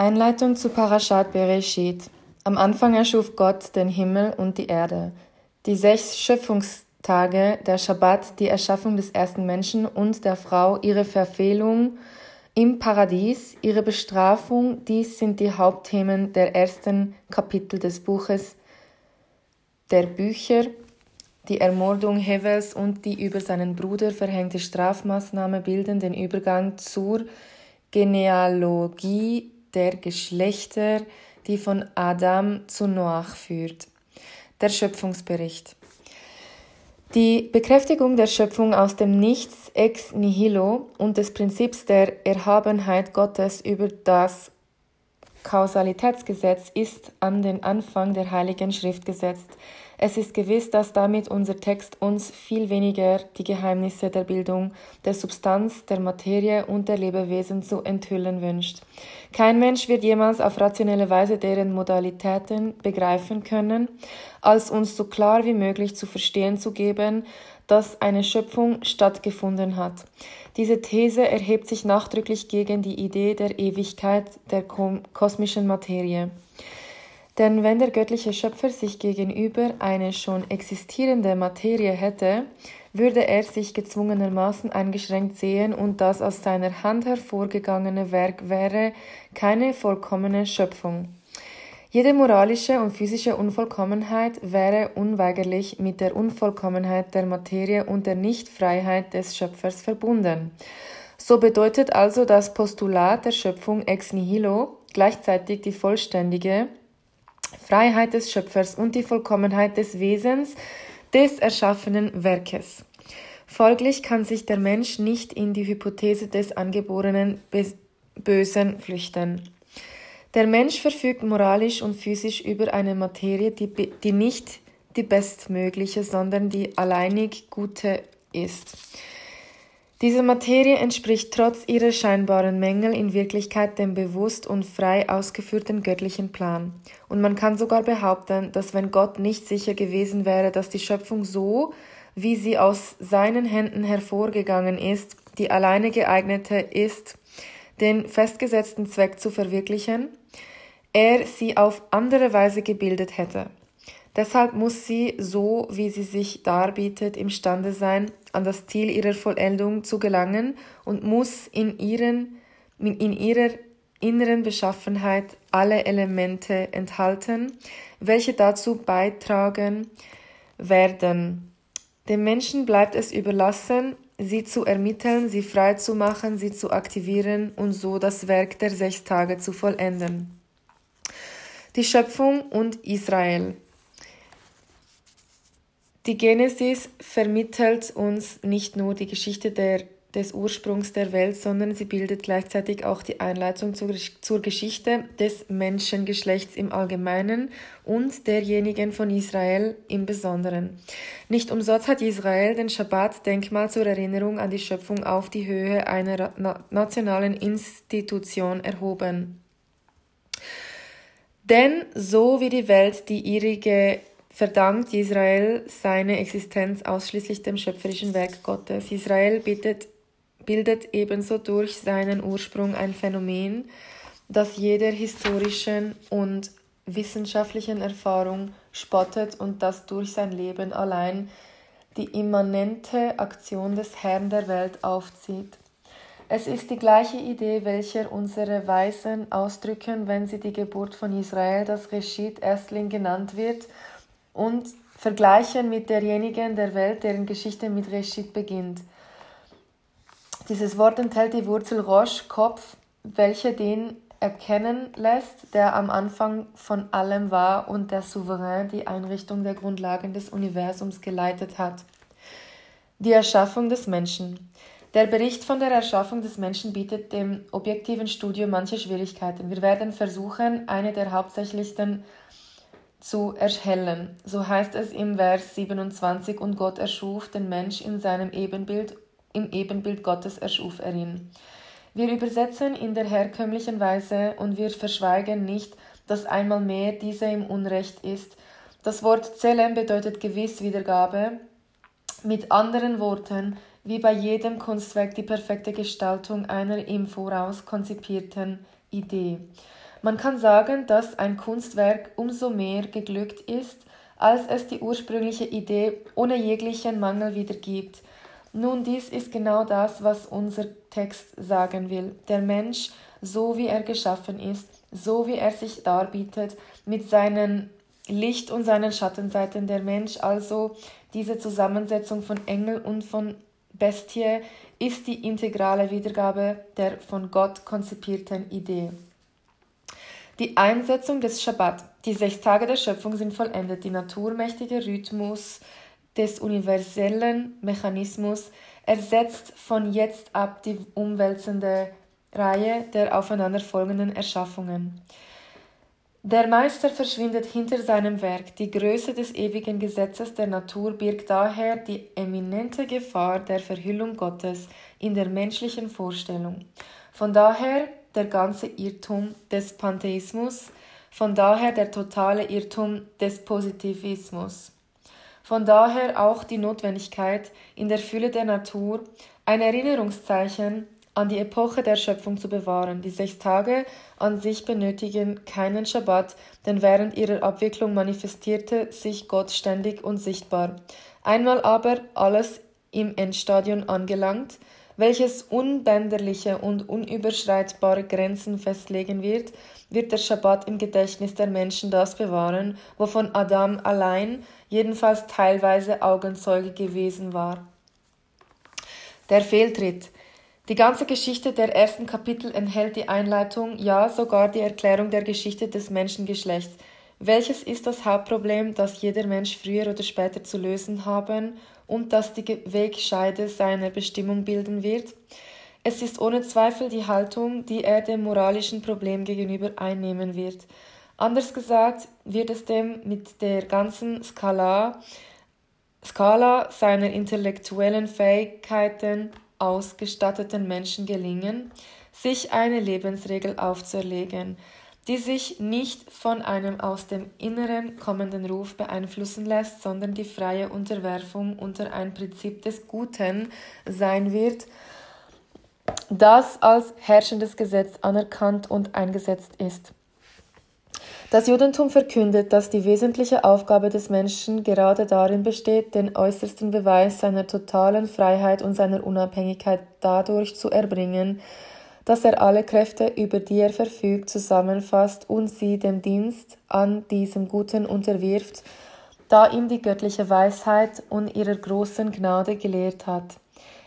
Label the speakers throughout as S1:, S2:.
S1: Einleitung zu Parashat Bereshit. Am Anfang erschuf Gott den Himmel und die Erde. Die sechs Schöpfungstage, der Schabbat, die Erschaffung des ersten Menschen und der Frau, ihre Verfehlung im Paradies, ihre Bestrafung, dies sind die Hauptthemen der ersten Kapitel des Buches der Bücher, die Ermordung Hevels und die über seinen Bruder verhängte Strafmaßnahme bilden den Übergang zur Genealogie der Geschlechter, die von Adam zu Noach führt. Der Schöpfungsbericht. Die Bekräftigung der Schöpfung aus dem Nichts ex nihilo und des Prinzips der Erhabenheit Gottes über das Kausalitätsgesetz ist an den Anfang der Heiligen Schrift gesetzt. Es ist gewiss, dass damit unser Text uns viel weniger die Geheimnisse der Bildung, der Substanz, der Materie und der Lebewesen zu enthüllen wünscht. Kein Mensch wird jemals auf rationelle Weise deren Modalitäten begreifen können, als uns so klar wie möglich zu verstehen zu geben, dass eine Schöpfung stattgefunden hat. Diese These erhebt sich nachdrücklich gegen die Idee der Ewigkeit der kosmischen Materie. Denn wenn der göttliche Schöpfer sich gegenüber eine schon existierende Materie hätte, würde er sich gezwungenermaßen eingeschränkt sehen und das aus seiner Hand hervorgegangene Werk wäre keine vollkommene Schöpfung. Jede moralische und physische Unvollkommenheit wäre unweigerlich mit der Unvollkommenheit der Materie und der Nichtfreiheit des Schöpfers verbunden. So bedeutet also das Postulat der Schöpfung ex nihilo gleichzeitig die vollständige Freiheit des Schöpfers und die Vollkommenheit des Wesens des erschaffenen Werkes. Folglich kann sich der Mensch nicht in die Hypothese des angeborenen Bösen flüchten. Der Mensch verfügt moralisch und physisch über eine Materie, die, die nicht die bestmögliche, sondern die alleinig gute ist. Diese Materie entspricht trotz ihrer scheinbaren Mängel in Wirklichkeit dem bewusst und frei ausgeführten göttlichen Plan. Und man kann sogar behaupten, dass wenn Gott nicht sicher gewesen wäre, dass die Schöpfung so, wie sie aus seinen Händen hervorgegangen ist, die alleine geeignete ist, den festgesetzten Zweck zu verwirklichen, er sie auf andere Weise gebildet hätte. Deshalb muss sie, so wie sie sich darbietet, imstande sein, an das Ziel ihrer Vollendung zu gelangen und muss in, ihren, in ihrer inneren Beschaffenheit alle Elemente enthalten, welche dazu beitragen werden. Dem Menschen bleibt es überlassen, sie zu ermitteln, sie frei zu machen, sie zu aktivieren und so das Werk der sechs Tage zu vollenden. Die Schöpfung und Israel. Die Genesis vermittelt uns nicht nur die Geschichte der, des Ursprungs der Welt, sondern sie bildet gleichzeitig auch die Einleitung zur, zur Geschichte des Menschengeschlechts im Allgemeinen und derjenigen von Israel im Besonderen. Nicht umsonst hat Israel den Schabbat Denkmal zur Erinnerung an die Schöpfung auf die Höhe einer nationalen Institution erhoben. Denn so wie die Welt die ihrige verdankt Israel seine Existenz ausschließlich dem schöpferischen Werk Gottes. Israel bittet, bildet ebenso durch seinen Ursprung ein Phänomen, das jeder historischen und wissenschaftlichen Erfahrung spottet und das durch sein Leben allein die immanente Aktion des Herrn der Welt aufzieht. Es ist die gleiche Idee, welche unsere Weisen ausdrücken, wenn sie die Geburt von Israel, das Reschit, Erstling genannt wird und vergleichen mit derjenigen der Welt, deren Geschichte mit Reshit beginnt. Dieses Wort enthält die Wurzel Rosh, Kopf, welche den erkennen lässt, der am Anfang von allem war und der souverän die Einrichtung der Grundlagen des Universums geleitet hat. Die Erschaffung des Menschen. Der Bericht von der Erschaffung des Menschen bietet dem objektiven Studium manche Schwierigkeiten. Wir werden versuchen, eine der hauptsächlichsten zu erhellen. So heißt es im Vers 27, und Gott erschuf den Mensch in seinem Ebenbild, im Ebenbild Gottes erschuf er ihn. Wir übersetzen in der herkömmlichen Weise und wir verschweigen nicht, dass einmal mehr dieser im Unrecht ist. Das Wort Zelem bedeutet gewiss Wiedergabe. Mit anderen Worten, wie bei jedem Kunstwerk die perfekte Gestaltung einer im Voraus konzipierten Idee. Man kann sagen, dass ein Kunstwerk umso mehr geglückt ist, als es die ursprüngliche Idee ohne jeglichen Mangel wiedergibt. Nun, dies ist genau das, was unser Text sagen will. Der Mensch, so wie er geschaffen ist, so wie er sich darbietet, mit seinen Licht- und seinen Schattenseiten, der Mensch, also diese Zusammensetzung von Engel und von Bestie, ist die integrale Wiedergabe der von Gott konzipierten Idee. Die Einsetzung des Schabbat. Die sechs Tage der Schöpfung sind vollendet. Die naturmächtige Rhythmus des universellen Mechanismus ersetzt von jetzt ab die umwälzende Reihe der aufeinanderfolgenden Erschaffungen. Der Meister verschwindet hinter seinem Werk. Die Größe des ewigen Gesetzes der Natur birgt daher die eminente Gefahr der Verhüllung Gottes in der menschlichen Vorstellung. Von daher der ganze Irrtum des Pantheismus, von daher der totale Irrtum des Positivismus. Von daher auch die Notwendigkeit, in der Fülle der Natur ein Erinnerungszeichen an die Epoche der Schöpfung zu bewahren. Die sechs Tage an sich benötigen keinen Schabbat, denn während ihrer Abwicklung manifestierte sich Gott ständig und sichtbar. Einmal aber alles im Endstadion angelangt, welches unbänderliche und unüberschreitbare Grenzen festlegen wird, wird der Schabbat im Gedächtnis der Menschen das bewahren, wovon Adam allein, jedenfalls teilweise Augenzeuge gewesen war. Der Fehltritt. Die ganze Geschichte der ersten Kapitel enthält die Einleitung, ja sogar die Erklärung der Geschichte des Menschengeschlechts. Welches ist das Hauptproblem, das jeder Mensch früher oder später zu lösen haben und das die Wegscheide seiner Bestimmung bilden wird. Es ist ohne Zweifel die Haltung, die er dem moralischen Problem gegenüber einnehmen wird. Anders gesagt wird es dem mit der ganzen Skala, Skala seiner intellektuellen Fähigkeiten ausgestatteten Menschen gelingen, sich eine Lebensregel aufzuerlegen, die sich nicht von einem aus dem Inneren kommenden Ruf beeinflussen lässt, sondern die freie Unterwerfung unter ein Prinzip des Guten sein wird, das als herrschendes Gesetz anerkannt und eingesetzt ist. Das Judentum verkündet, dass die wesentliche Aufgabe des Menschen gerade darin besteht, den äußersten Beweis seiner totalen Freiheit und seiner Unabhängigkeit dadurch zu erbringen, dass er alle Kräfte, über die er verfügt, zusammenfasst und sie dem Dienst an diesem Guten unterwirft, da ihm die göttliche Weisheit und ihrer großen Gnade gelehrt hat.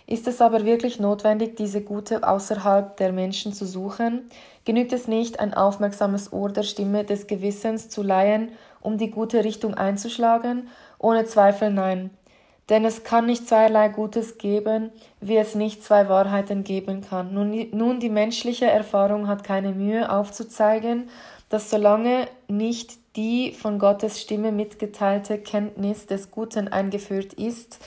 S1: Ist es aber wirklich notwendig, diese Gute außerhalb der Menschen zu suchen? Genügt es nicht, ein aufmerksames Ohr der Stimme des Gewissens zu leihen, um die gute Richtung einzuschlagen? Ohne Zweifel nein. Denn es kann nicht zweierlei Gutes geben, wie es nicht zwei Wahrheiten geben kann. Nun, nun die menschliche Erfahrung hat keine Mühe aufzuzeigen, dass solange nicht die von Gottes Stimme mitgeteilte Kenntnis des Guten eingeführt ist,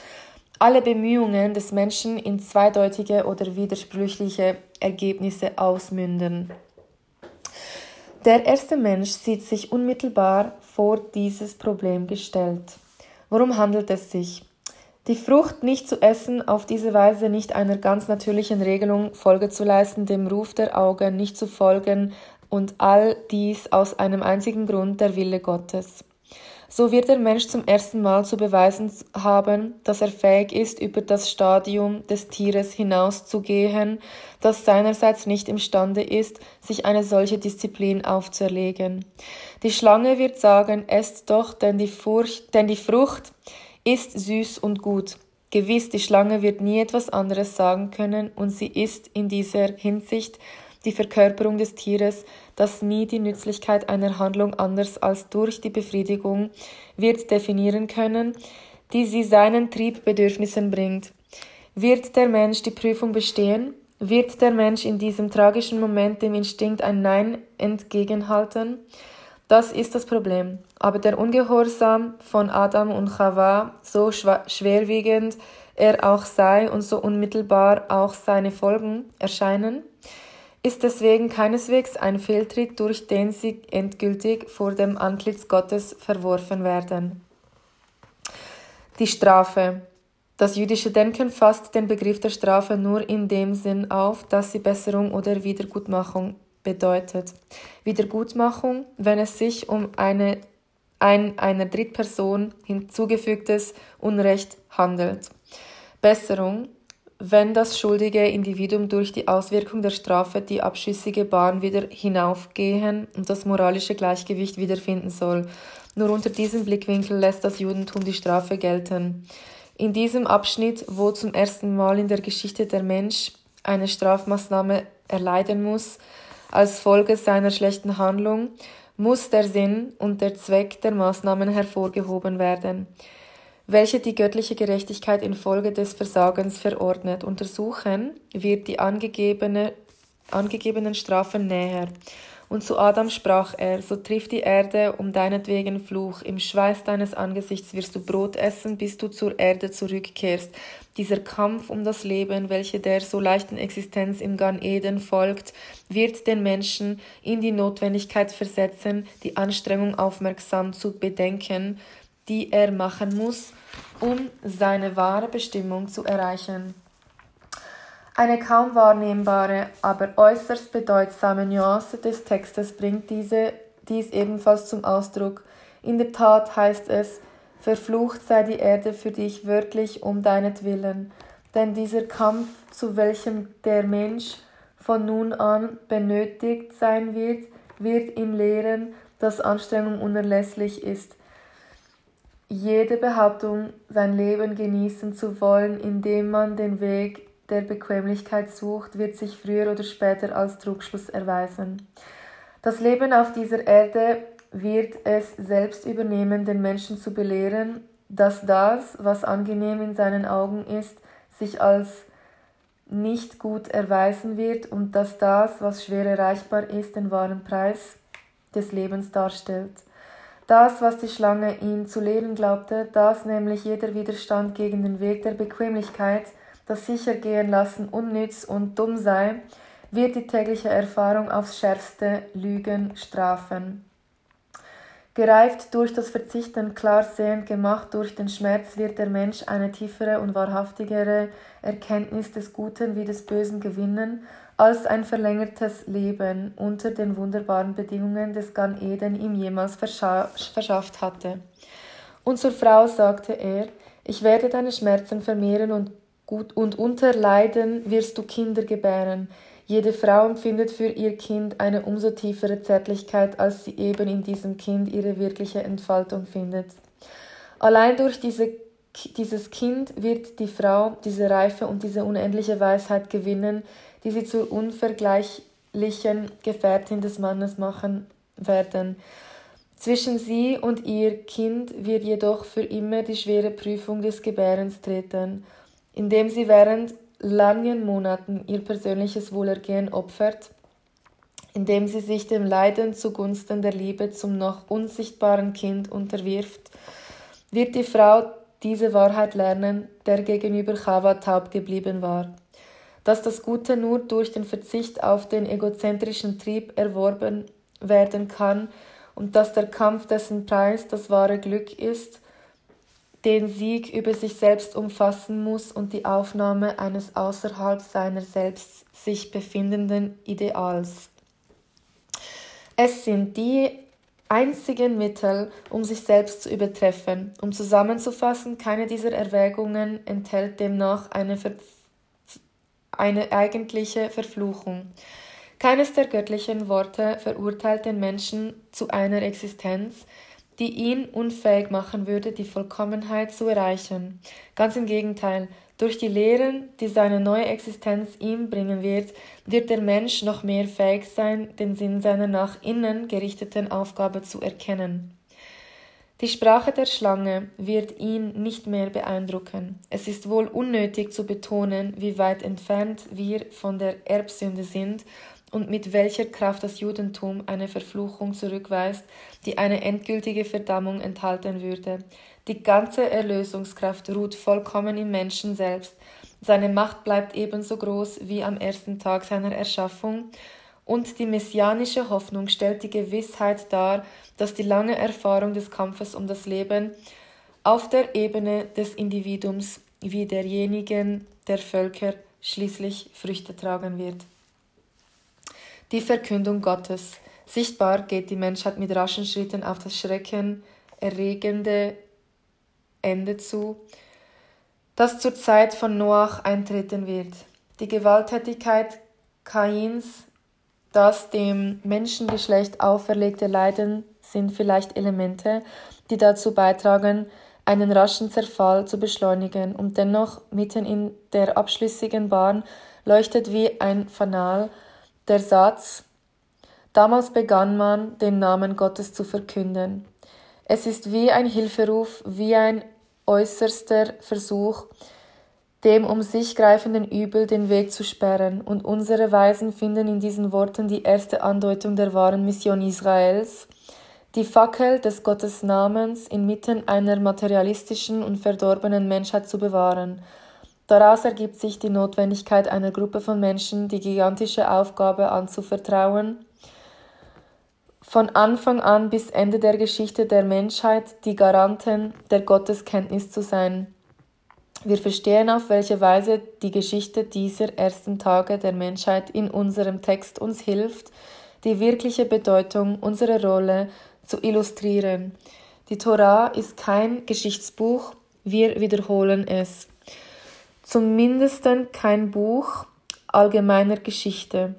S1: alle Bemühungen des Menschen in zweideutige oder widersprüchliche Ergebnisse ausmünden. Der erste Mensch sieht sich unmittelbar vor dieses Problem gestellt. Worum handelt es sich? Die Frucht nicht zu essen, auf diese Weise nicht einer ganz natürlichen Regelung Folge zu leisten, dem Ruf der Augen nicht zu folgen und all dies aus einem einzigen Grund der Wille Gottes. So wird der Mensch zum ersten Mal zu beweisen haben, dass er fähig ist, über das Stadium des Tieres hinauszugehen, das seinerseits nicht imstande ist, sich eine solche Disziplin aufzuerlegen. Die Schlange wird sagen, esst doch, denn die, Furcht, denn die Frucht ist süß und gut. Gewiss, die Schlange wird nie etwas anderes sagen können, und sie ist in dieser Hinsicht die Verkörperung des Tieres, das nie die Nützlichkeit einer Handlung anders als durch die Befriedigung wird definieren können, die sie seinen Triebbedürfnissen bringt. Wird der Mensch die Prüfung bestehen? Wird der Mensch in diesem tragischen Moment dem Instinkt ein Nein entgegenhalten? Das ist das Problem. Aber der Ungehorsam von Adam und Chava, so schwerwiegend er auch sei und so unmittelbar auch seine Folgen erscheinen, ist deswegen keineswegs ein Fehltritt, durch den sie endgültig vor dem Antlitz Gottes verworfen werden. Die Strafe. Das jüdische Denken fasst den Begriff der Strafe nur in dem Sinn auf, dass sie Besserung oder Wiedergutmachung bedeutet. Wiedergutmachung, wenn es sich um eine, ein einer Drittperson hinzugefügtes Unrecht handelt. Besserung, wenn das schuldige Individuum durch die Auswirkung der Strafe die abschüssige Bahn wieder hinaufgehen und das moralische Gleichgewicht wiederfinden soll. Nur unter diesem Blickwinkel lässt das Judentum die Strafe gelten. In diesem Abschnitt, wo zum ersten Mal in der Geschichte der Mensch eine Strafmaßnahme erleiden muss, als Folge seiner schlechten Handlung, muss der Sinn und der Zweck der Maßnahmen hervorgehoben werden, welche die göttliche Gerechtigkeit infolge des Versagens verordnet. Untersuchen wird die angegebene, angegebenen Strafen näher. Und zu Adam sprach er, so trifft die Erde um deinetwegen Fluch, im Schweiß deines Angesichts wirst du Brot essen, bis du zur Erde zurückkehrst. Dieser Kampf um das Leben, welcher der so leichten Existenz im Gan Eden folgt, wird den Menschen in die Notwendigkeit versetzen, die Anstrengung aufmerksam zu bedenken, die er machen muss, um seine wahre Bestimmung zu erreichen. Eine kaum wahrnehmbare, aber äußerst bedeutsame Nuance des Textes bringt diese, dies ebenfalls zum Ausdruck. In der Tat heißt es, Verflucht sei die Erde für dich wörtlich um deinetwillen, denn dieser Kampf, zu welchem der Mensch von nun an benötigt sein wird, wird ihn lehren, dass Anstrengung unerlässlich ist. Jede Behauptung, sein Leben genießen zu wollen, indem man den Weg der Bequemlichkeit sucht, wird sich früher oder später als Trugschluss erweisen. Das Leben auf dieser Erde wird es selbst übernehmen, den Menschen zu belehren, dass das, was angenehm in seinen Augen ist, sich als nicht gut erweisen wird und dass das, was schwer erreichbar ist, den wahren Preis des Lebens darstellt. Das, was die Schlange ihn zu lehren glaubte, dass nämlich jeder Widerstand gegen den Weg der Bequemlichkeit das Sichergehen lassen unnütz und dumm sei, wird die tägliche Erfahrung aufs schärfste Lügen strafen. Gereift durch das Verzichten, klar sehend gemacht durch den Schmerz, wird der Mensch eine tiefere und wahrhaftigere Erkenntnis des Guten wie des Bösen gewinnen, als ein verlängertes Leben unter den wunderbaren Bedingungen des Gan Eden ihm jemals verschafft hatte. Und zur Frau sagte er, ich werde deine Schmerzen vermehren und Gut, und unter Leiden wirst du Kinder gebären. Jede Frau empfindet für ihr Kind eine umso tiefere Zärtlichkeit, als sie eben in diesem Kind ihre wirkliche Entfaltung findet. Allein durch diese, dieses Kind wird die Frau diese Reife und diese unendliche Weisheit gewinnen, die sie zur unvergleichlichen Gefährtin des Mannes machen werden. Zwischen sie und ihr Kind wird jedoch für immer die schwere Prüfung des Gebärens treten indem sie während langen Monaten ihr persönliches Wohlergehen opfert, indem sie sich dem Leiden zugunsten der Liebe zum noch unsichtbaren Kind unterwirft, wird die Frau diese Wahrheit lernen, der gegenüber Chava taub geblieben war, dass das Gute nur durch den Verzicht auf den egozentrischen Trieb erworben werden kann und dass der Kampf dessen Preis das wahre Glück ist, den Sieg über sich selbst umfassen muss und die Aufnahme eines außerhalb seiner selbst sich befindenden Ideals. Es sind die einzigen Mittel, um sich selbst zu übertreffen. Um zusammenzufassen, keine dieser Erwägungen enthält demnach eine, eine eigentliche Verfluchung. Keines der göttlichen Worte verurteilt den Menschen zu einer Existenz, die ihn unfähig machen würde, die Vollkommenheit zu erreichen. Ganz im Gegenteil, durch die Lehren, die seine neue Existenz ihm bringen wird, wird der Mensch noch mehr fähig sein, den Sinn seiner nach innen gerichteten Aufgabe zu erkennen. Die Sprache der Schlange wird ihn nicht mehr beeindrucken. Es ist wohl unnötig zu betonen, wie weit entfernt wir von der Erbsünde sind und mit welcher Kraft das Judentum eine Verfluchung zurückweist, die eine endgültige Verdammung enthalten würde. Die ganze Erlösungskraft ruht vollkommen im Menschen selbst. Seine Macht bleibt ebenso groß wie am ersten Tag seiner Erschaffung, und die messianische Hoffnung stellt die Gewissheit dar, dass die lange Erfahrung des Kampfes um das Leben auf der Ebene des Individuums wie derjenigen der Völker schließlich Früchte tragen wird. Die Verkündung Gottes. Sichtbar geht die Menschheit mit raschen Schritten auf das schreckenerregende Ende zu, das zur Zeit von Noach eintreten wird. Die Gewalttätigkeit Kains, das dem Menschengeschlecht auferlegte Leiden sind vielleicht Elemente, die dazu beitragen, einen raschen Zerfall zu beschleunigen, und dennoch mitten in der abschlüssigen Bahn leuchtet wie ein Fanal der Satz Damals begann man, den Namen Gottes zu verkünden. Es ist wie ein Hilferuf, wie ein äußerster Versuch, dem um sich greifenden Übel den Weg zu sperren, und unsere Weisen finden in diesen Worten die erste Andeutung der wahren Mission Israels, die Fackel des Gottesnamens inmitten einer materialistischen und verdorbenen Menschheit zu bewahren. Daraus ergibt sich die Notwendigkeit einer Gruppe von Menschen, die gigantische Aufgabe anzuvertrauen, von Anfang an bis Ende der Geschichte der Menschheit die Garanten der Gotteskenntnis zu sein. Wir verstehen, auf welche Weise die Geschichte dieser ersten Tage der Menschheit in unserem Text uns hilft, die wirkliche Bedeutung unserer Rolle zu illustrieren. Die Tora ist kein Geschichtsbuch, wir wiederholen es. Zumindest kein Buch allgemeiner Geschichte.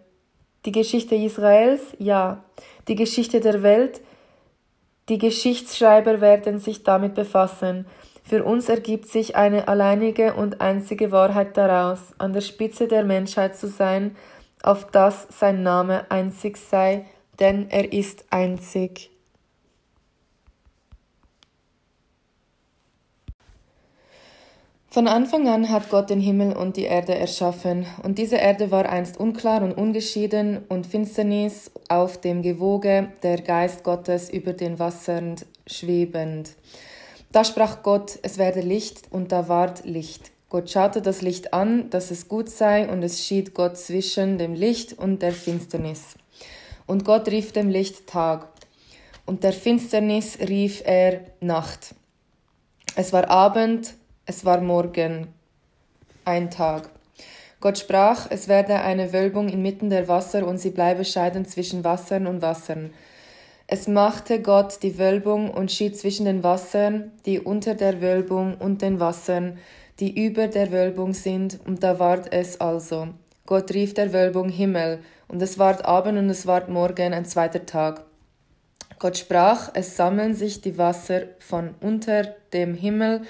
S1: Die Geschichte Israels, ja. Die Geschichte der Welt, die Geschichtsschreiber werden sich damit befassen. Für uns ergibt sich eine alleinige und einzige Wahrheit daraus, an der Spitze der Menschheit zu sein, auf dass sein Name einzig sei, denn er ist einzig. Von Anfang an hat Gott den Himmel und die Erde erschaffen, und diese Erde war einst unklar und ungeschieden und Finsternis auf dem Gewoge, der Geist Gottes über den Wassern schwebend. Da sprach Gott, es werde Licht, und da ward Licht. Gott schaute das Licht an, dass es gut sei, und es schied Gott zwischen dem Licht und der Finsternis. Und Gott rief dem Licht Tag, und der Finsternis rief er Nacht. Es war Abend, es war Morgen, ein Tag. Gott sprach, es werde eine Wölbung inmitten der Wasser und sie bleibe scheiden zwischen Wassern und Wassern. Es machte Gott die Wölbung und schied zwischen den Wassern, die unter der Wölbung und den Wassern, die über der Wölbung sind, und da ward es also. Gott rief der Wölbung Himmel, und es ward Abend und es ward Morgen ein zweiter Tag. Gott sprach, es sammeln sich die Wasser von unter dem Himmel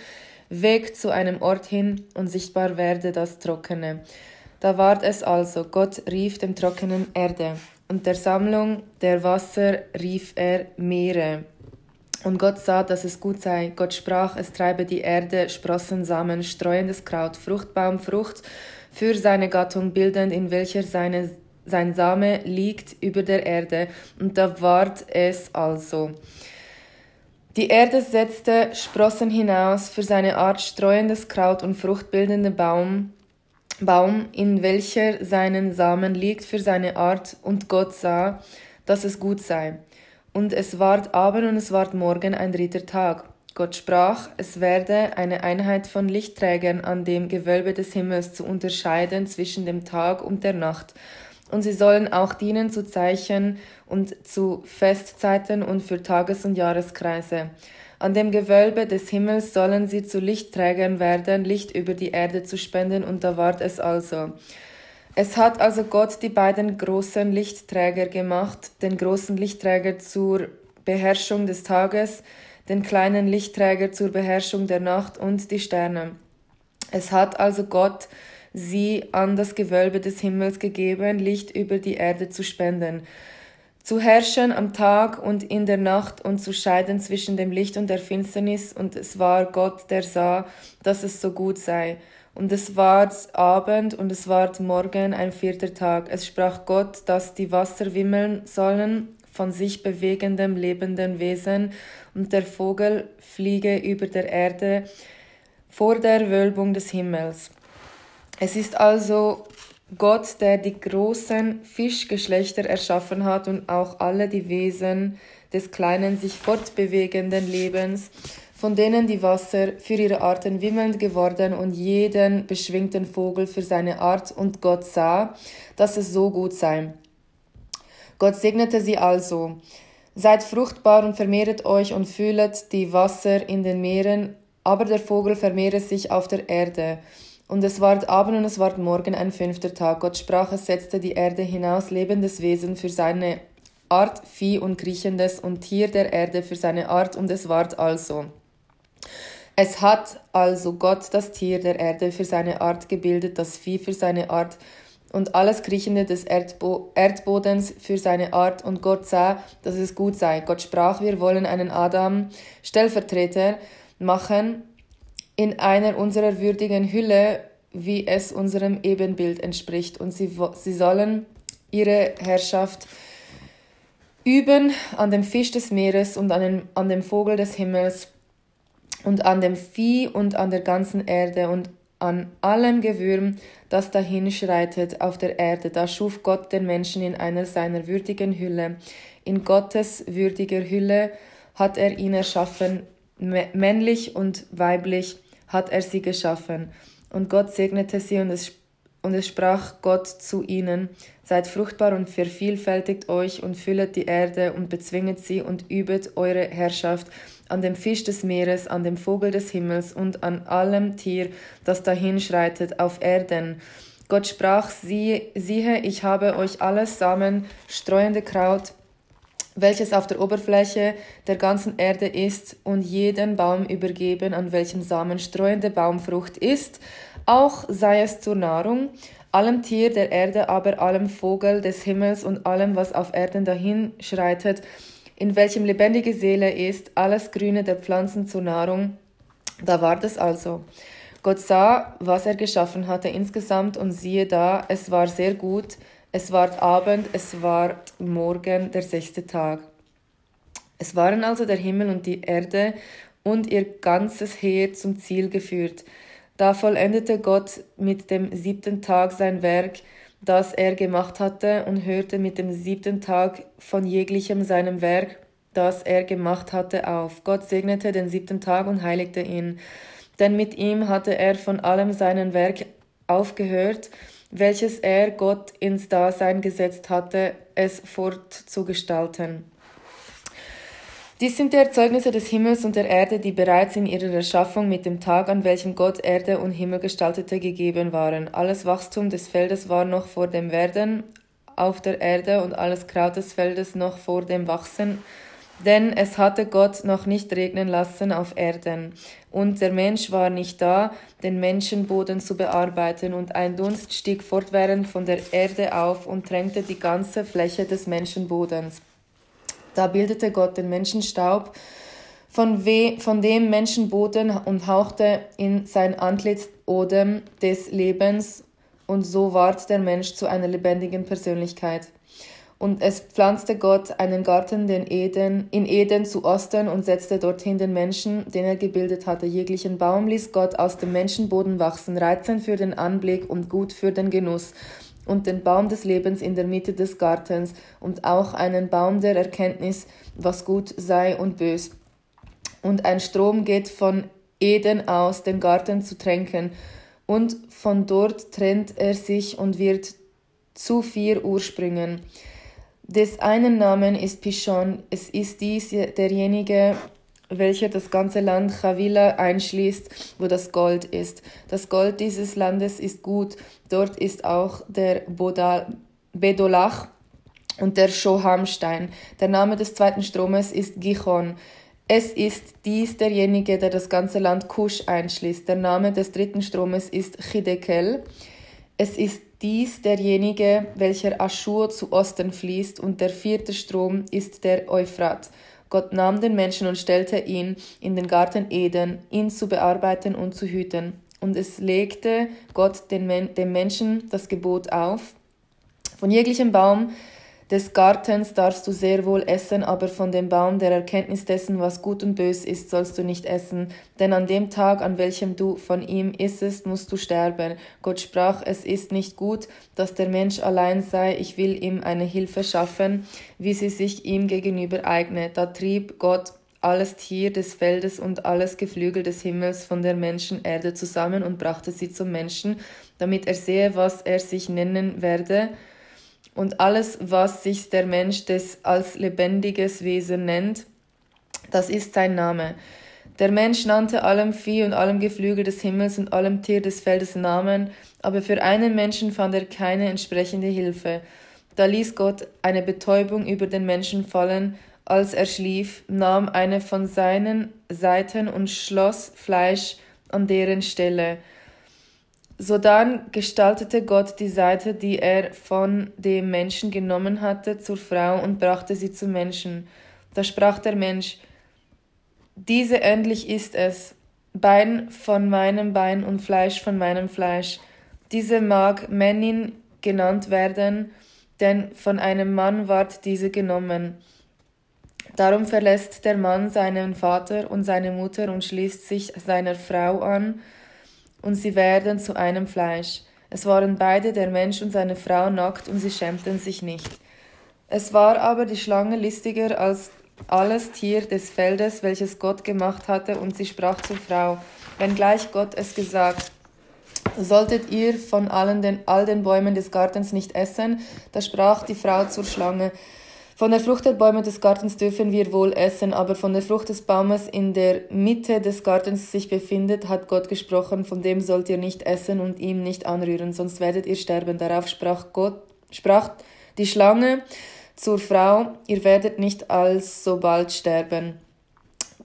S1: Weg zu einem Ort hin und sichtbar werde das Trockene. Da ward es also, Gott rief dem Trockenen Erde, und der Sammlung der Wasser rief er Meere. Und Gott sah, dass es gut sei. Gott sprach, es treibe die Erde Sprossen, Samen, streuendes Kraut, Fruchtbaum, Frucht für seine Gattung bildend, in welcher seine, sein Same liegt über der Erde. Und da ward es also. Die Erde setzte Sprossen hinaus für seine Art streuendes Kraut und fruchtbildende Baum, Baum, in welcher seinen Samen liegt für seine Art, und Gott sah, dass es gut sei. Und es ward Abend und es ward Morgen ein dritter Tag. Gott sprach, es werde eine Einheit von Lichtträgern an dem Gewölbe des Himmels zu unterscheiden zwischen dem Tag und der Nacht, und sie sollen auch dienen zu Zeichen und zu Festzeiten und für Tages- und Jahreskreise. An dem Gewölbe des Himmels sollen sie zu Lichtträgern werden, Licht über die Erde zu spenden, und da ward es also. Es hat also Gott die beiden großen Lichtträger gemacht, den großen Lichtträger zur Beherrschung des Tages, den kleinen Lichtträger zur Beherrschung der Nacht und die Sterne. Es hat also Gott sie an das Gewölbe des Himmels gegeben, Licht über die Erde zu spenden, zu herrschen am Tag und in der Nacht und zu scheiden zwischen dem Licht und der Finsternis, und es war Gott, der sah, dass es so gut sei. Und es ward Abend und es ward Morgen ein vierter Tag. Es sprach Gott, dass die Wasser wimmeln sollen von sich bewegendem lebenden Wesen und der Vogel fliege über der Erde vor der Wölbung des Himmels. Es ist also Gott, der die großen Fischgeschlechter erschaffen hat und auch alle die Wesen des kleinen, sich fortbewegenden Lebens, von denen die Wasser für ihre Arten wimmelnd geworden und jeden beschwingten Vogel für seine Art, und Gott sah, dass es so gut sei. Gott segnete sie also. Seid fruchtbar und vermehret euch und fühlet die Wasser in den Meeren, aber der Vogel vermehre sich auf der Erde. Und es ward Abend und es ward Morgen ein fünfter Tag. Gott sprach, es setzte die Erde hinaus lebendes Wesen für seine Art, Vieh und kriechendes und Tier der Erde für seine Art, und es ward also. Es hat also Gott das Tier der Erde für seine Art gebildet, das Vieh für seine Art und alles Kriechende des Erdbo Erdbodens für seine Art. Und Gott sah, dass es gut sei. Gott sprach, wir wollen einen Adam Stellvertreter machen in einer unserer würdigen Hülle, wie es unserem Ebenbild entspricht. Und sie, sie sollen ihre Herrschaft üben an dem Fisch des Meeres und an, den, an dem Vogel des Himmels und an dem Vieh und an der ganzen Erde und an allem Gewürm, das dahinschreitet auf der Erde. Da schuf Gott den Menschen in einer seiner würdigen Hülle. In Gottes würdiger Hülle hat er ihn erschaffen, männlich und weiblich hat er sie geschaffen. Und Gott segnete sie und es, und es sprach Gott zu ihnen, Seid fruchtbar und vervielfältigt euch und füllet die Erde und bezwinget sie und übet eure Herrschaft an dem Fisch des Meeres, an dem Vogel des Himmels und an allem Tier, das dahinschreitet auf Erden. Gott sprach, siehe, siehe, ich habe euch alles Samen, streuende Kraut, welches auf der Oberfläche der ganzen Erde ist, und jeden Baum übergeben, an welchem Samen streuende Baumfrucht ist, auch sei es zur Nahrung, allem Tier der Erde, aber allem Vogel des Himmels und allem, was auf Erden dahinschreitet, in welchem lebendige Seele ist, alles Grüne der Pflanzen zur Nahrung. Da war das also. Gott sah, was er geschaffen hatte insgesamt, und siehe da, es war sehr gut, es ward Abend, es ward Morgen, der sechste Tag. Es waren also der Himmel und die Erde und ihr ganzes Heer zum Ziel geführt. Da vollendete Gott mit dem siebten Tag sein Werk, das er gemacht hatte, und hörte mit dem siebten Tag von jeglichem seinem Werk, das er gemacht hatte, auf. Gott segnete den siebten Tag und heiligte ihn, denn mit ihm hatte er von allem seinen Werk aufgehört, welches er Gott ins Dasein gesetzt hatte, es fortzugestalten. Dies sind die Erzeugnisse des Himmels und der Erde, die bereits in ihrer Erschaffung mit dem Tag, an welchem Gott Erde und Himmel gestaltete, gegeben waren. Alles Wachstum des Feldes war noch vor dem Werden auf der Erde und alles Kraut des Feldes noch vor dem Wachsen, denn es hatte Gott noch nicht regnen lassen auf Erden. Und der Mensch war nicht da, den Menschenboden zu bearbeiten, und ein Dunst stieg fortwährend von der Erde auf und drängte die ganze Fläche des Menschenbodens. Da bildete Gott den Menschenstaub von, von dem Menschenboden und hauchte in sein Antlitz Odem des Lebens, und so ward der Mensch zu einer lebendigen Persönlichkeit. Und es pflanzte Gott einen Garten den Eden, in Eden zu Osten und setzte dorthin den Menschen, den er gebildet hatte. Jeglichen Baum ließ Gott aus dem Menschenboden wachsen, reizend für den Anblick und gut für den Genuss und den Baum des Lebens in der Mitte des Gartens und auch einen Baum der Erkenntnis, was gut sei und bös. Und ein Strom geht von Eden aus, den Garten zu tränken, und von dort trennt er sich und wird zu vier Ursprüngen. Des einen Namen ist Pishon, es ist dies derjenige, welcher das ganze Land Chavila einschließt, wo das Gold ist. Das Gold dieses Landes ist gut. Dort ist auch der Bodal, Bedolach und der Shohamstein. Der Name des zweiten Stromes ist Gichon. Es ist dies derjenige, der das ganze Land Kusch einschließt. Der Name des dritten Stromes ist Chidekel. Es ist dies derjenige, welcher Aschur zu Osten fließt, und der vierte Strom ist der Euphrat. Gott nahm den Menschen und stellte ihn in den Garten Eden, ihn zu bearbeiten und zu hüten. Und es legte Gott den, dem Menschen das Gebot auf, von jeglichem Baum, des Gartens darfst du sehr wohl essen, aber von dem Baum der Erkenntnis dessen, was gut und bös ist, sollst du nicht essen, denn an dem Tag, an welchem du von ihm issest, musst du sterben. Gott sprach, es ist nicht gut, dass der Mensch allein sei, ich will ihm eine Hilfe schaffen, wie sie sich ihm gegenüber eigne. Da trieb Gott alles Tier des Feldes und alles Geflügel des Himmels von der Menschenerde zusammen und brachte sie zum Menschen, damit er sehe, was er sich nennen werde. Und alles, was sich der Mensch des als lebendiges Wesen nennt, das ist sein Name. Der Mensch nannte allem Vieh und allem Geflügel des Himmels und allem Tier des Feldes Namen, aber für einen Menschen fand er keine entsprechende Hilfe. Da ließ Gott eine Betäubung über den Menschen fallen, als er schlief, nahm eine von seinen Seiten und schloss Fleisch an deren Stelle. Sodann gestaltete Gott die Seite, die er von dem Menschen genommen hatte, zur Frau und brachte sie zum Menschen. Da sprach der Mensch, diese endlich ist es, Bein von meinem Bein und Fleisch von meinem Fleisch. Diese mag Männin genannt werden, denn von einem Mann ward diese genommen. Darum verlässt der Mann seinen Vater und seine Mutter und schließt sich seiner Frau an, und sie werden zu einem Fleisch. Es waren beide, der Mensch und seine Frau, nackt, und sie schämten sich nicht. Es war aber die Schlange listiger als alles Tier des Feldes, welches Gott gemacht hatte, und sie sprach zur Frau, wenngleich Gott es gesagt, solltet ihr von allen den, all den Bäumen des Gartens nicht essen, da sprach die Frau zur Schlange, von der Frucht der Bäume des Gartens dürfen wir wohl essen, aber von der Frucht des Baumes in der Mitte des Gartens sich befindet, hat Gott gesprochen, von dem sollt ihr nicht essen und ihm nicht anrühren, sonst werdet ihr sterben. Darauf sprach Gott, sprach die Schlange, zur Frau, ihr werdet nicht alsobald sterben.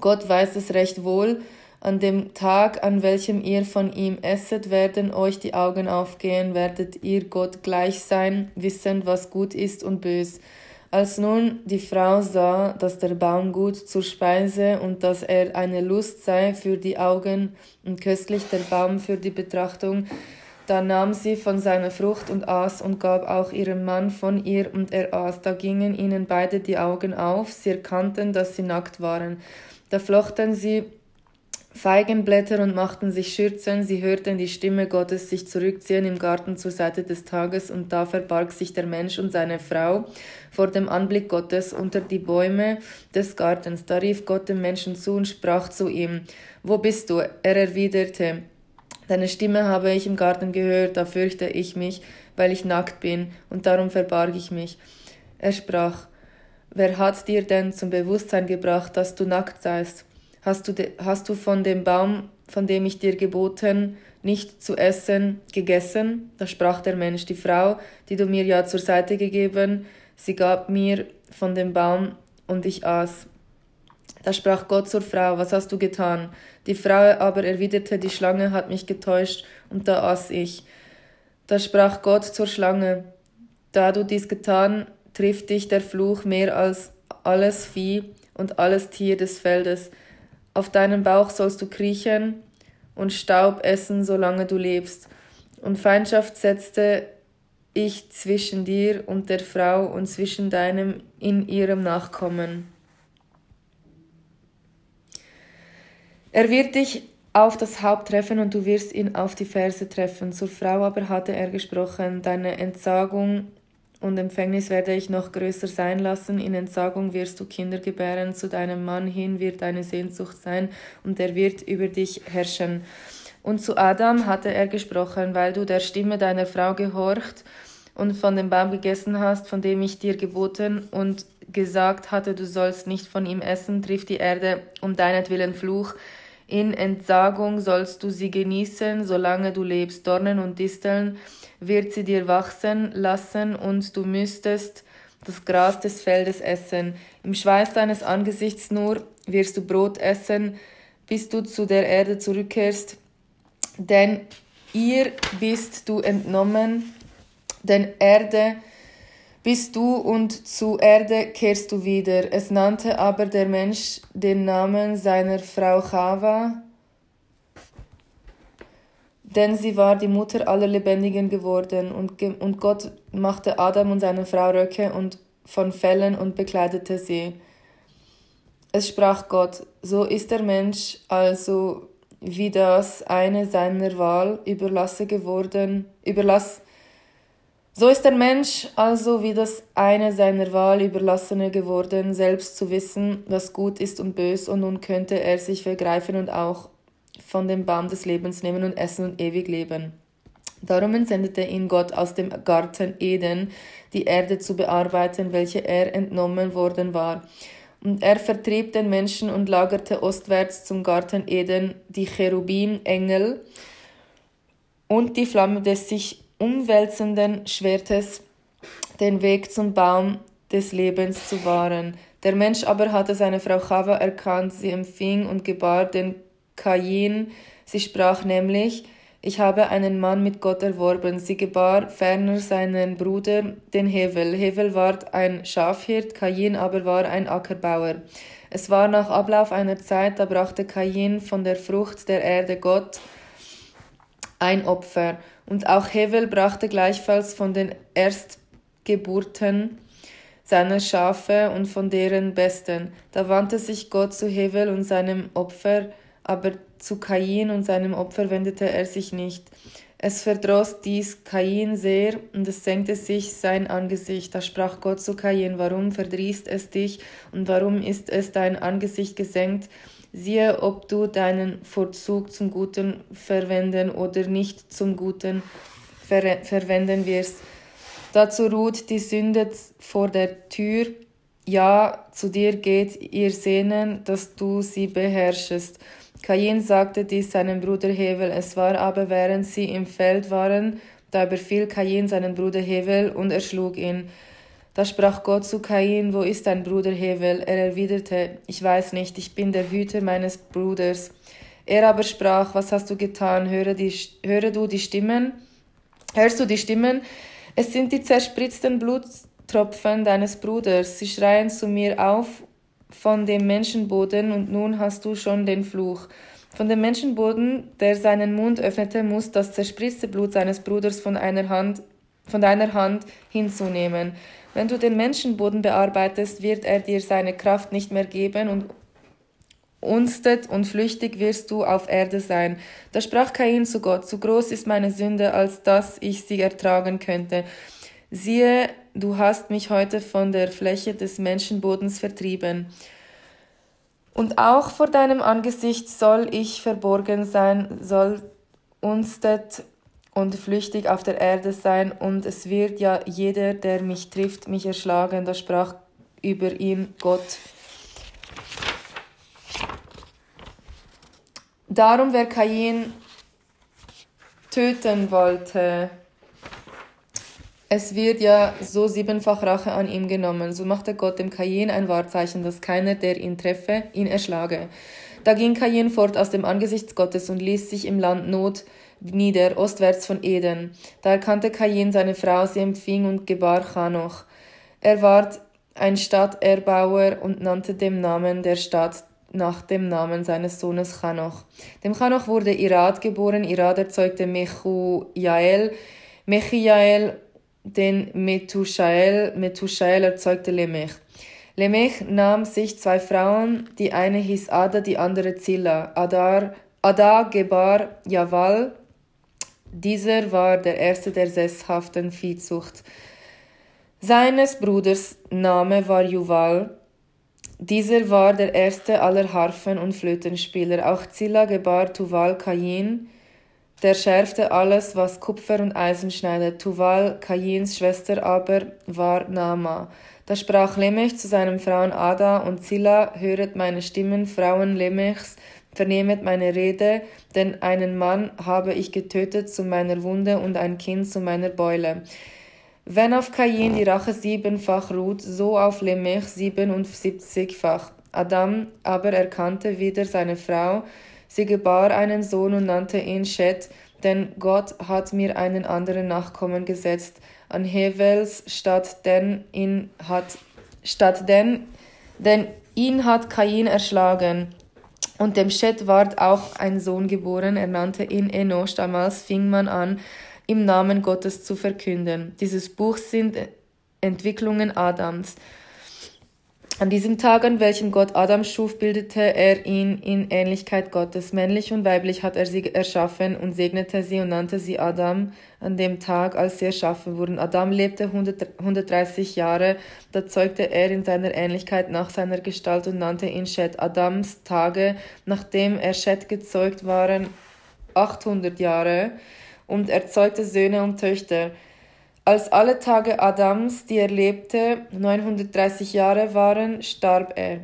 S1: Gott weiß es recht wohl, an dem Tag, an welchem ihr von ihm esset, werden euch die Augen aufgehen, werdet ihr Gott gleich sein, wissend, was gut ist und bös. Als nun die Frau sah, dass der Baum gut zur Speise und dass er eine Lust sei für die Augen und köstlich der Baum für die Betrachtung, da nahm sie von seiner Frucht und aß und gab auch ihrem Mann von ihr und er aß. Da gingen ihnen beide die Augen auf, sie erkannten, dass sie nackt waren. Da flochten sie Feigenblätter und machten sich Schürzen, sie hörten die Stimme Gottes sich zurückziehen im Garten zur Seite des Tages, und da verbarg sich der Mensch und seine Frau vor dem Anblick Gottes unter die Bäume des Gartens. Da rief Gott dem Menschen zu und sprach zu ihm, Wo bist du? Er erwiderte, Deine Stimme habe ich im Garten gehört, da fürchte ich mich, weil ich nackt bin, und darum verbarg ich mich. Er sprach, Wer hat dir denn zum Bewusstsein gebracht, dass du nackt seist? Hast du, hast du von dem Baum, von dem ich dir geboten, nicht zu essen, gegessen? Da sprach der Mensch, die Frau, die du mir ja zur Seite gegeben, sie gab mir von dem Baum, und ich aß. Da sprach Gott zur Frau, was hast du getan? Die Frau aber erwiderte, die Schlange hat mich getäuscht, und da aß ich. Da sprach Gott zur Schlange, da du dies getan, trifft dich der Fluch mehr als alles Vieh und alles Tier des Feldes. Auf deinen Bauch sollst du kriechen und Staub essen, solange du lebst. Und Feindschaft setzte ich zwischen dir und der Frau und zwischen deinem in ihrem Nachkommen. Er wird dich auf das Haupt treffen und du wirst ihn auf die Ferse treffen. Zur Frau aber hatte er gesprochen, deine Entsagung und Empfängnis werde ich noch größer sein lassen. In Entsagung wirst du Kinder gebären, zu deinem Mann hin wird deine Sehnsucht sein und er wird über dich herrschen. Und zu Adam hatte er gesprochen, weil du der Stimme deiner Frau gehorcht und von dem Baum gegessen hast, von dem ich dir geboten und gesagt hatte, du sollst nicht von ihm essen, trifft die Erde um deinetwillen Fluch. In Entsagung sollst du sie genießen, solange du lebst. Dornen und Disteln wird sie dir wachsen lassen, und du müsstest das Gras des Feldes essen. Im Schweiß deines Angesichts nur wirst du Brot essen, bis du zu der Erde zurückkehrst. Denn ihr bist du entnommen, denn Erde bist du und zu Erde kehrst du wieder. Es nannte aber der Mensch den Namen seiner Frau Chava, denn sie war die Mutter aller Lebendigen geworden. Und, und Gott machte Adam und seine Frau Röcke und von Fellen und bekleidete sie. Es sprach Gott, so ist der Mensch also wie das eine seiner Wahl überlasse geworden, überlass, So ist der Mensch also wie das eine seiner Wahl überlassene geworden, selbst zu wissen, was gut ist und bös, und nun könnte er sich vergreifen und auch von dem Baum des Lebens nehmen und essen und ewig leben. Darum entsendete ihn Gott aus dem Garten Eden, die Erde zu bearbeiten, welche er entnommen worden war. Und er vertrieb den Menschen und lagerte ostwärts zum Garten Eden die Cherubim, Engel und die Flamme des sich umwälzenden Schwertes den Weg zum Baum des Lebens zu wahren. Der Mensch aber hatte seine Frau Chava erkannt, sie empfing und gebar den Kain. Sie sprach nämlich, ich habe einen Mann mit Gott erworben. Sie gebar ferner seinen Bruder, den Hevel. Hevel war ein Schafhirt, Kain aber war ein Ackerbauer. Es war nach Ablauf einer Zeit, da brachte Kain von der Frucht der Erde Gott ein Opfer. Und auch Hevel brachte gleichfalls von den Erstgeburten seiner Schafe und von deren Besten. Da wandte sich Gott zu Hevel und seinem Opfer, aber zu Kain und seinem Opfer wendete er sich nicht. Es verdroß dies Kain sehr, und es senkte sich sein Angesicht. Da sprach Gott zu Kain, warum verdrießt es dich, und warum ist es dein Angesicht gesenkt? Siehe, ob du deinen Vorzug zum Guten verwenden oder nicht zum Guten ver verwenden wirst. Dazu ruht die Sünde vor der Tür. Ja, zu dir geht ihr Sehnen, dass du sie beherrschest. Kain sagte dies seinem Bruder Hevel. Es war aber, während sie im Feld waren, da überfiel Kain seinen Bruder Hevel und erschlug ihn. Da sprach Gott zu Kain, wo ist dein Bruder Hevel? Er erwiderte, ich weiß nicht, ich bin der Hüter meines Bruders. Er aber sprach, was hast du getan? Höre, die, höre du die Stimmen? Hörst du die Stimmen? Es sind die zerspritzten Bluttropfen deines Bruders. Sie schreien zu mir auf von dem Menschenboden und nun hast du schon den Fluch. Von dem Menschenboden, der seinen Mund öffnete, muss das zerspritzte Blut seines Bruders von einer Hand, von deiner Hand hinzunehmen. Wenn du den Menschenboden bearbeitest, wird er dir seine Kraft nicht mehr geben und unstet und flüchtig wirst du auf Erde sein. Da sprach Kain zu Gott, zu groß ist meine Sünde, als dass ich sie ertragen könnte. Siehe, du hast mich heute von der Fläche des Menschenbodens vertrieben. Und auch vor deinem Angesicht soll ich verborgen sein, soll unstet und flüchtig auf der Erde sein, und es wird ja jeder, der mich trifft, mich erschlagen. Da sprach über ihn Gott. Darum, wer Kain töten wollte, es wird ja so siebenfach Rache an ihm genommen. So machte Gott dem Kain ein Wahrzeichen, dass keiner, der ihn treffe, ihn erschlage. Da ging Kain fort aus dem Angesicht Gottes und ließ sich im Land Not nieder, ostwärts von Eden. Da erkannte Kain seine Frau, sie empfing und gebar Chanoch. Er ward ein Stadterbauer und nannte dem Namen der Stadt nach dem Namen seines Sohnes Chanoch. Dem Chanoch wurde Irad geboren, Irad erzeugte Mechujael, Mechijael den Metushael, Metushael erzeugte Lemech. Lemech nahm sich zwei Frauen, die eine hieß Ada, die andere Zilla. Adar, Ada gebar Javal, dieser war der erste der sesshaften Viehzucht. Seines Bruders Name war Juval. Dieser war der erste aller Harfen- und Flötenspieler. Auch Zilla gebar Tuval Kain, der schärfte alles, was Kupfer und Eisen schneidet. Tuval Kains Schwester aber war Nama. Da sprach Lemech zu seinen Frauen Ada und Zilla, höret meine Stimmen, Frauen Lemechs, Vernehmet meine Rede, denn einen Mann habe ich getötet zu meiner Wunde und ein Kind zu meiner Beule. Wenn auf Kain die Rache siebenfach ruht, so auf Lemech siebenundsiebzigfach. Adam aber erkannte wieder seine Frau, sie gebar einen Sohn und nannte ihn Shet, denn Gott hat mir einen anderen Nachkommen gesetzt, an Hevels statt denn ihn hat statt denn, denn ihn hat Kain erschlagen. Und dem Chet ward auch ein Sohn geboren, er nannte ihn Enosh. Damals fing man an, im Namen Gottes zu verkünden. Dieses Buch sind Entwicklungen Adams. An diesem Tag, an welchem Gott Adam schuf, bildete er ihn in Ähnlichkeit Gottes. Männlich und weiblich hat er sie erschaffen und segnete sie und nannte sie Adam an dem Tag, als sie erschaffen wurden. Adam lebte 100, 130 Jahre, da zeugte er in seiner Ähnlichkeit nach seiner Gestalt und nannte ihn Shet. Adams Tage, nachdem er Shet gezeugt waren, 800 Jahre und er zeugte Söhne und Töchter. Als alle Tage Adams, die er lebte, 930 Jahre waren, starb er.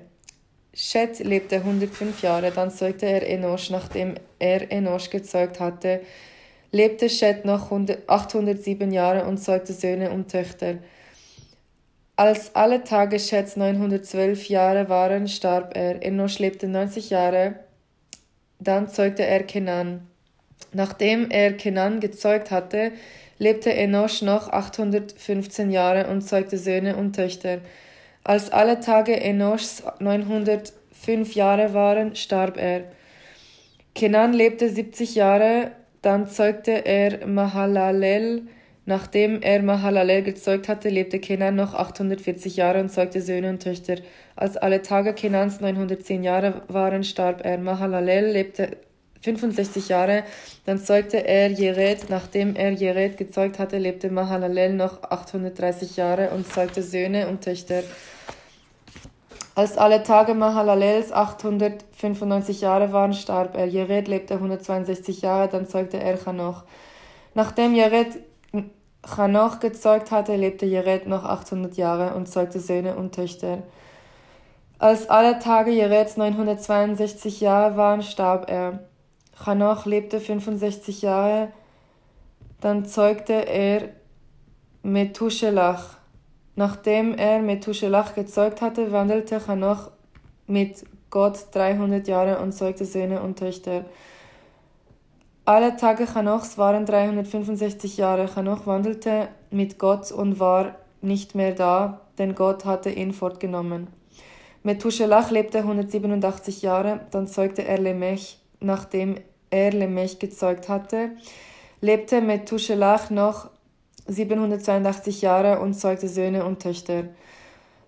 S1: Shet lebte 105 Jahre, dann zeugte er Enosch. Nachdem er Enosch gezeugt hatte, lebte Shet noch 807 Jahre und zeugte Söhne und Töchter. Als alle Tage Shets 912 Jahre waren, starb er. Enosch lebte 90 Jahre, dann zeugte er Kenan. Nachdem er Kenan gezeugt hatte, lebte Enosch noch 815 Jahre und zeugte Söhne und Töchter. Als alle Tage Enoschs 905 Jahre waren, starb er. Kenan lebte 70 Jahre, dann zeugte er Mahalalel. Nachdem er Mahalalel gezeugt hatte, lebte Kenan noch 840 Jahre und zeugte Söhne und Töchter. Als alle Tage Kenans 910 Jahre waren, starb er. Mahalalel lebte 65 Jahre. Dann zeugte er Jered. Nachdem er Jered gezeugt hatte, lebte Mahalalel noch 830 Jahre und zeugte Söhne und Töchter. Als alle Tage Mahalalels 895 Jahre waren, starb er. Jered lebte 162 Jahre, dann zeugte er Chanoch. Nachdem Jered Chanoch gezeugt hatte, lebte Jered noch 800 Jahre und zeugte Söhne und Töchter. Als alle Tage Jereds 962 Jahre waren, starb er. Hanoch lebte 65 Jahre, dann zeugte er Methuselach. Nachdem er Methuselach gezeugt hatte, wandelte Hanoch mit Gott 300 Jahre und zeugte Söhne und Töchter. Alle Tage Hanochs waren 365 Jahre. Hanoch wandelte mit Gott und war nicht mehr da, denn Gott hatte ihn fortgenommen. Methuselach lebte 187 Jahre, dann zeugte er Lemech nachdem er Lemech gezeugt hatte, lebte Methuselach noch 782 Jahre und zeugte Söhne und Töchter.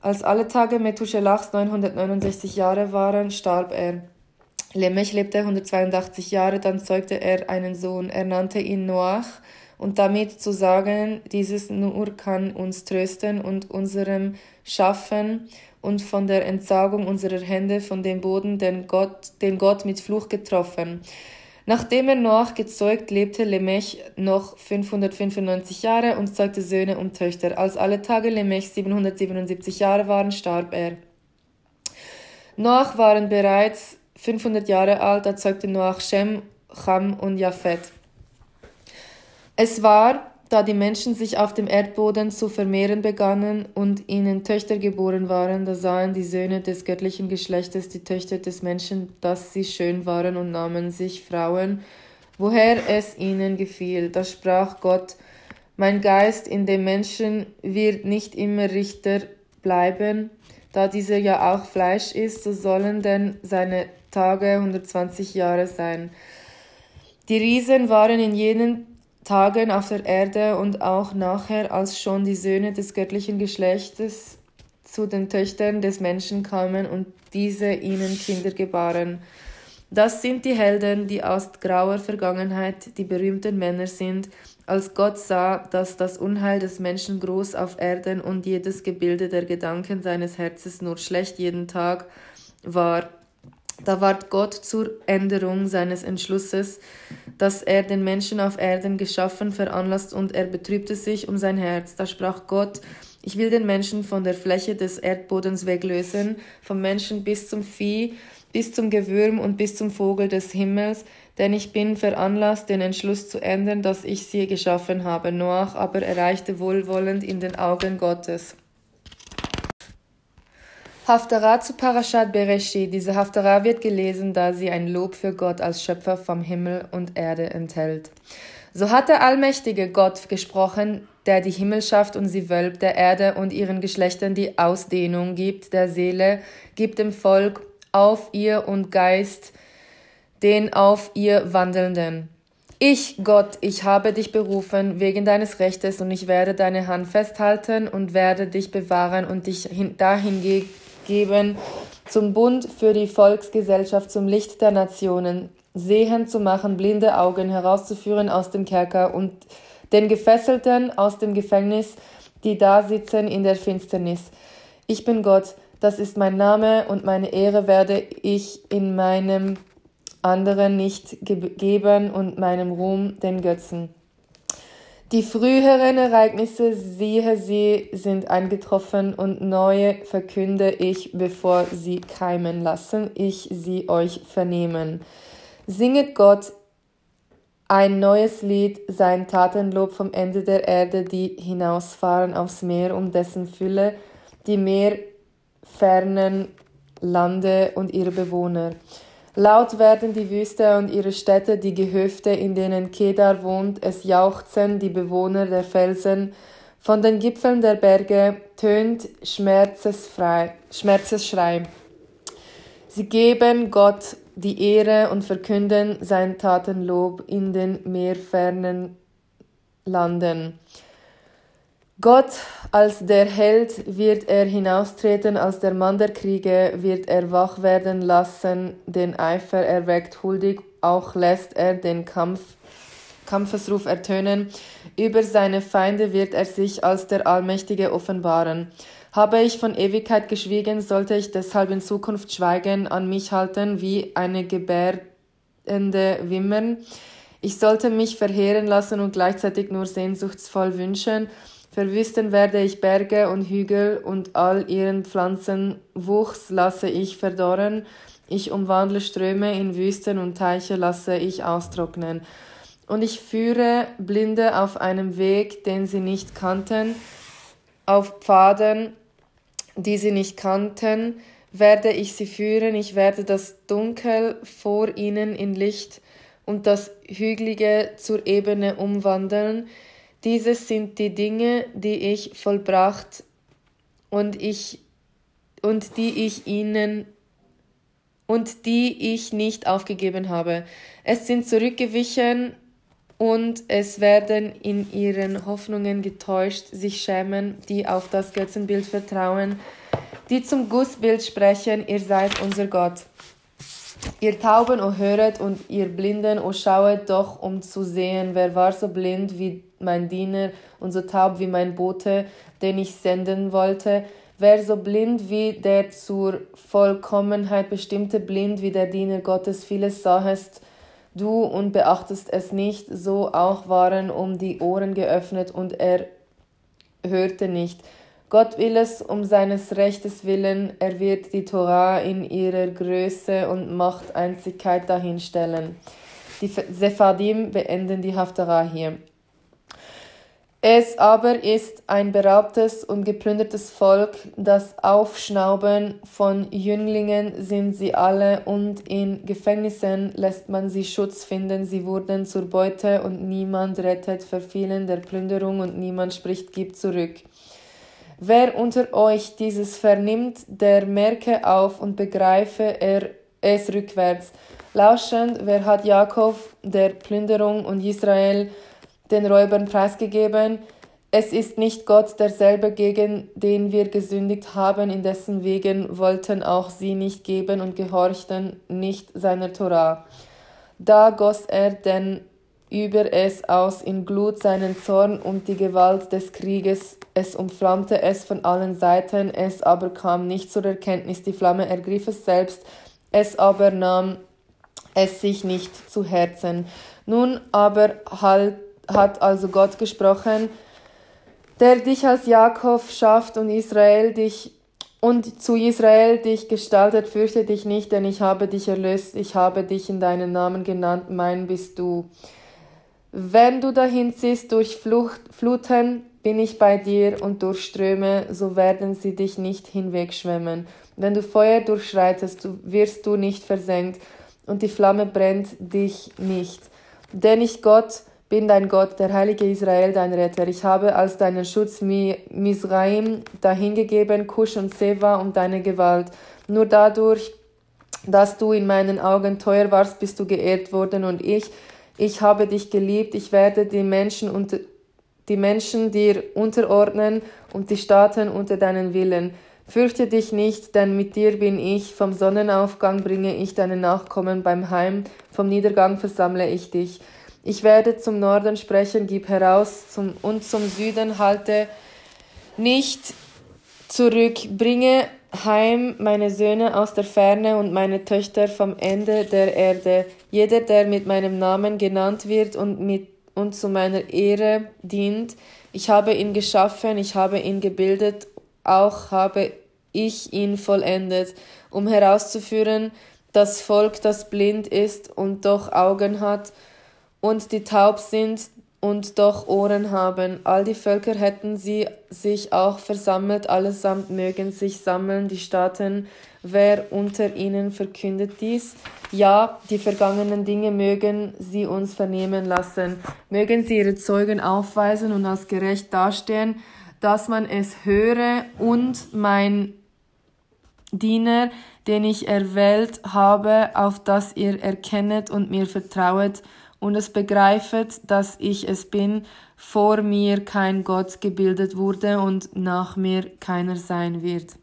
S1: Als alle Tage Methuselachs 969 Jahre waren, starb er. Lemech lebte 182 Jahre, dann zeugte er einen Sohn. Er nannte ihn Noach, und damit zu sagen, dieses nur kann uns trösten und unserem Schaffen und von der Entsagung unserer Hände von dem Boden, den Gott, den Gott mit Fluch getroffen. Nachdem er Noach gezeugt, lebte Lemech noch 595 Jahre und zeugte Söhne und Töchter. Als alle Tage Lemech 777 Jahre waren, starb er. Noach waren bereits 500 Jahre alt, da zeugte Noach Shem, Cham und Japhet. Es war, da die Menschen sich auf dem Erdboden zu vermehren begannen und ihnen Töchter geboren waren, da sahen die Söhne des göttlichen Geschlechtes die Töchter des Menschen, dass sie schön waren und nahmen sich Frauen, woher es ihnen gefiel. Da sprach Gott, mein Geist in dem Menschen wird nicht immer Richter bleiben, da dieser ja auch Fleisch ist, so sollen denn seine Tage 120 Jahre sein. Die Riesen waren in jenen Tagen auf der Erde und auch nachher, als schon die Söhne des göttlichen Geschlechtes zu den Töchtern des Menschen kamen und diese ihnen Kinder gebaren. Das sind die Helden, die aus grauer Vergangenheit die berühmten Männer sind, als Gott sah, dass das Unheil des Menschen groß auf Erden und jedes Gebilde der Gedanken seines Herzens nur schlecht jeden Tag war da ward Gott zur Änderung seines Entschlusses, dass er den Menschen auf Erden geschaffen, veranlasst und er betrübte sich um sein Herz. Da sprach Gott, ich will den Menschen von der Fläche des Erdbodens weglösen, vom Menschen bis zum Vieh, bis zum Gewürm und bis zum Vogel des Himmels, denn ich bin veranlasst, den Entschluss zu ändern, dass ich sie geschaffen habe. Noach aber erreichte wohlwollend in den Augen Gottes. Haftarah zu Parashat Bereshit. Diese Haftarah wird gelesen, da sie ein Lob für Gott als Schöpfer vom Himmel und Erde enthält. So hat der allmächtige Gott gesprochen, der die Himmel schafft und sie wölbt, der Erde und ihren Geschlechtern die Ausdehnung gibt, der Seele, gibt dem Volk auf ihr und Geist, den auf ihr Wandelnden. Ich, Gott, ich habe dich berufen wegen deines Rechtes und ich werde deine Hand festhalten und werde dich bewahren und dich dahin geben, zum Bund für die Volksgesellschaft, zum Licht der Nationen, sehend zu machen, blinde Augen herauszuführen aus dem Kerker und den Gefesselten aus dem Gefängnis, die da sitzen in der Finsternis. Ich bin Gott, das ist mein Name und meine Ehre werde ich in meinem anderen nicht geben und meinem Ruhm den Götzen. Die früheren Ereignisse, siehe sie, sind eingetroffen und neue verkünde ich, bevor sie keimen lassen, ich sie euch vernehmen. Singet Gott ein neues Lied, sein Tatenlob vom Ende der Erde, die hinausfahren aufs Meer, um dessen Fülle, die meerfernen Lande und ihre Bewohner. Laut werden die Wüste und ihre Städte, die Gehöfte, in denen Kedar wohnt, es jauchzen die Bewohner der Felsen, von den Gipfeln der Berge tönt Schmerzesfrei, Schmerzesschrei. Sie geben Gott die Ehre und verkünden sein Tatenlob in den meerfernen Landen. Gott als der Held wird er hinaustreten, als der Mann der Kriege wird er wach werden lassen, den Eifer erweckt huldig, auch lässt er den Kampf, Kampfesruf ertönen, über seine Feinde wird er sich als der Allmächtige offenbaren. Habe ich von Ewigkeit geschwiegen, sollte ich deshalb in Zukunft schweigen, an mich halten wie eine gebärdende Wimmern. Ich sollte mich verheeren lassen und gleichzeitig nur sehnsuchtsvoll wünschen. Verwüsten werde ich Berge und Hügel und all ihren Pflanzenwuchs lasse ich verdorren. Ich umwandle Ströme in Wüsten und Teiche lasse ich austrocknen. Und ich führe Blinde auf einem Weg, den sie nicht kannten, auf Pfaden, die sie nicht kannten, werde ich sie führen, ich werde das Dunkel vor ihnen in Licht und das Hügelige zur Ebene umwandeln. Dieses sind die Dinge, die ich vollbracht und ich und die ich ihnen und die ich nicht aufgegeben habe. Es sind zurückgewichen und es werden in ihren Hoffnungen getäuscht, sich schämen, die auf das Götzenbild vertrauen, die zum Gussbild sprechen, ihr seid unser Gott. Ihr Tauben, o höret, und ihr Blinden, o schauet doch, um zu sehen, wer war so blind wie mein Diener und so taub wie mein Bote, den ich senden wollte, wer so blind wie der zur Vollkommenheit bestimmte, blind wie der Diener Gottes, vieles sahest, du und beachtest es nicht, so auch waren um die Ohren geöffnet und er hörte nicht. Gott will es um seines Rechtes willen, er wird die Torah in ihrer Größe und Machteinzigkeit dahinstellen. Die Sephadim beenden die Haftarah hier. Es aber ist ein beraubtes und geplündertes Volk, das Aufschnauben von Jünglingen sind sie alle, und in Gefängnissen lässt man sie Schutz finden, sie wurden zur Beute, und niemand rettet, verfielen der Plünderung, und niemand spricht, gib zurück. Wer unter euch dieses vernimmt, der merke auf und begreife er es rückwärts. Lauschend, wer hat Jakob der Plünderung und Israel den Räubern preisgegeben. Es ist nicht Gott derselbe, gegen den wir gesündigt haben, in dessen Wegen wollten auch sie nicht geben und gehorchten nicht seiner Torah. Da goss er denn über es aus in Glut seinen Zorn und die Gewalt des Krieges, es umflammte es von allen Seiten, es aber kam nicht zur Erkenntnis, die Flamme ergriff es selbst, es aber nahm es sich nicht zu Herzen. Nun aber halt hat also Gott gesprochen, der dich als Jakob schafft und Israel dich und zu Israel dich gestaltet, fürchte dich nicht, denn ich habe dich erlöst, ich habe dich in deinen Namen genannt, mein bist du. Wenn du dahin ziehst durch Flucht, Fluten, bin ich bei dir und durch Ströme, so werden sie dich nicht hinwegschwemmen. Wenn du Feuer durchschreitest, wirst du nicht versenkt und die Flamme brennt dich nicht. Denn ich Gott, bin dein Gott, der heilige Israel, dein Retter. Ich habe als deinen Schutz Misraim dahingegeben, Kusch und Seva um deine Gewalt. Nur dadurch, dass du in meinen Augen teuer warst, bist du geehrt worden und ich, ich habe dich geliebt, ich werde die Menschen unter die Menschen dir unterordnen und die Staaten unter deinen Willen. Fürchte dich nicht, denn mit dir bin ich, vom Sonnenaufgang bringe ich deine Nachkommen beim Heim, vom Niedergang versammle ich dich. Ich werde zum Norden sprechen, gib heraus, zum, und zum Süden halte nicht zurück, bringe heim meine Söhne aus der Ferne und meine Töchter vom Ende der Erde. Jeder, der mit meinem Namen genannt wird und, mit, und zu meiner Ehre dient, ich habe ihn geschaffen, ich habe ihn gebildet auch habe ich ihn vollendet, um herauszuführen, das Volk, das blind ist und doch Augen hat, und die taub sind und doch Ohren haben. All die Völker hätten sie sich auch versammelt, allesamt mögen sich sammeln, die Staaten, wer unter ihnen verkündet dies? Ja, die vergangenen Dinge mögen sie uns vernehmen lassen, mögen sie ihre Zeugen aufweisen und als gerecht dastehen, dass man es höre und mein Diener, den ich erwählt habe, auf das ihr erkennet und mir vertrauet und es begreifet, dass ich es bin, vor mir kein Gott gebildet wurde und nach mir keiner sein wird.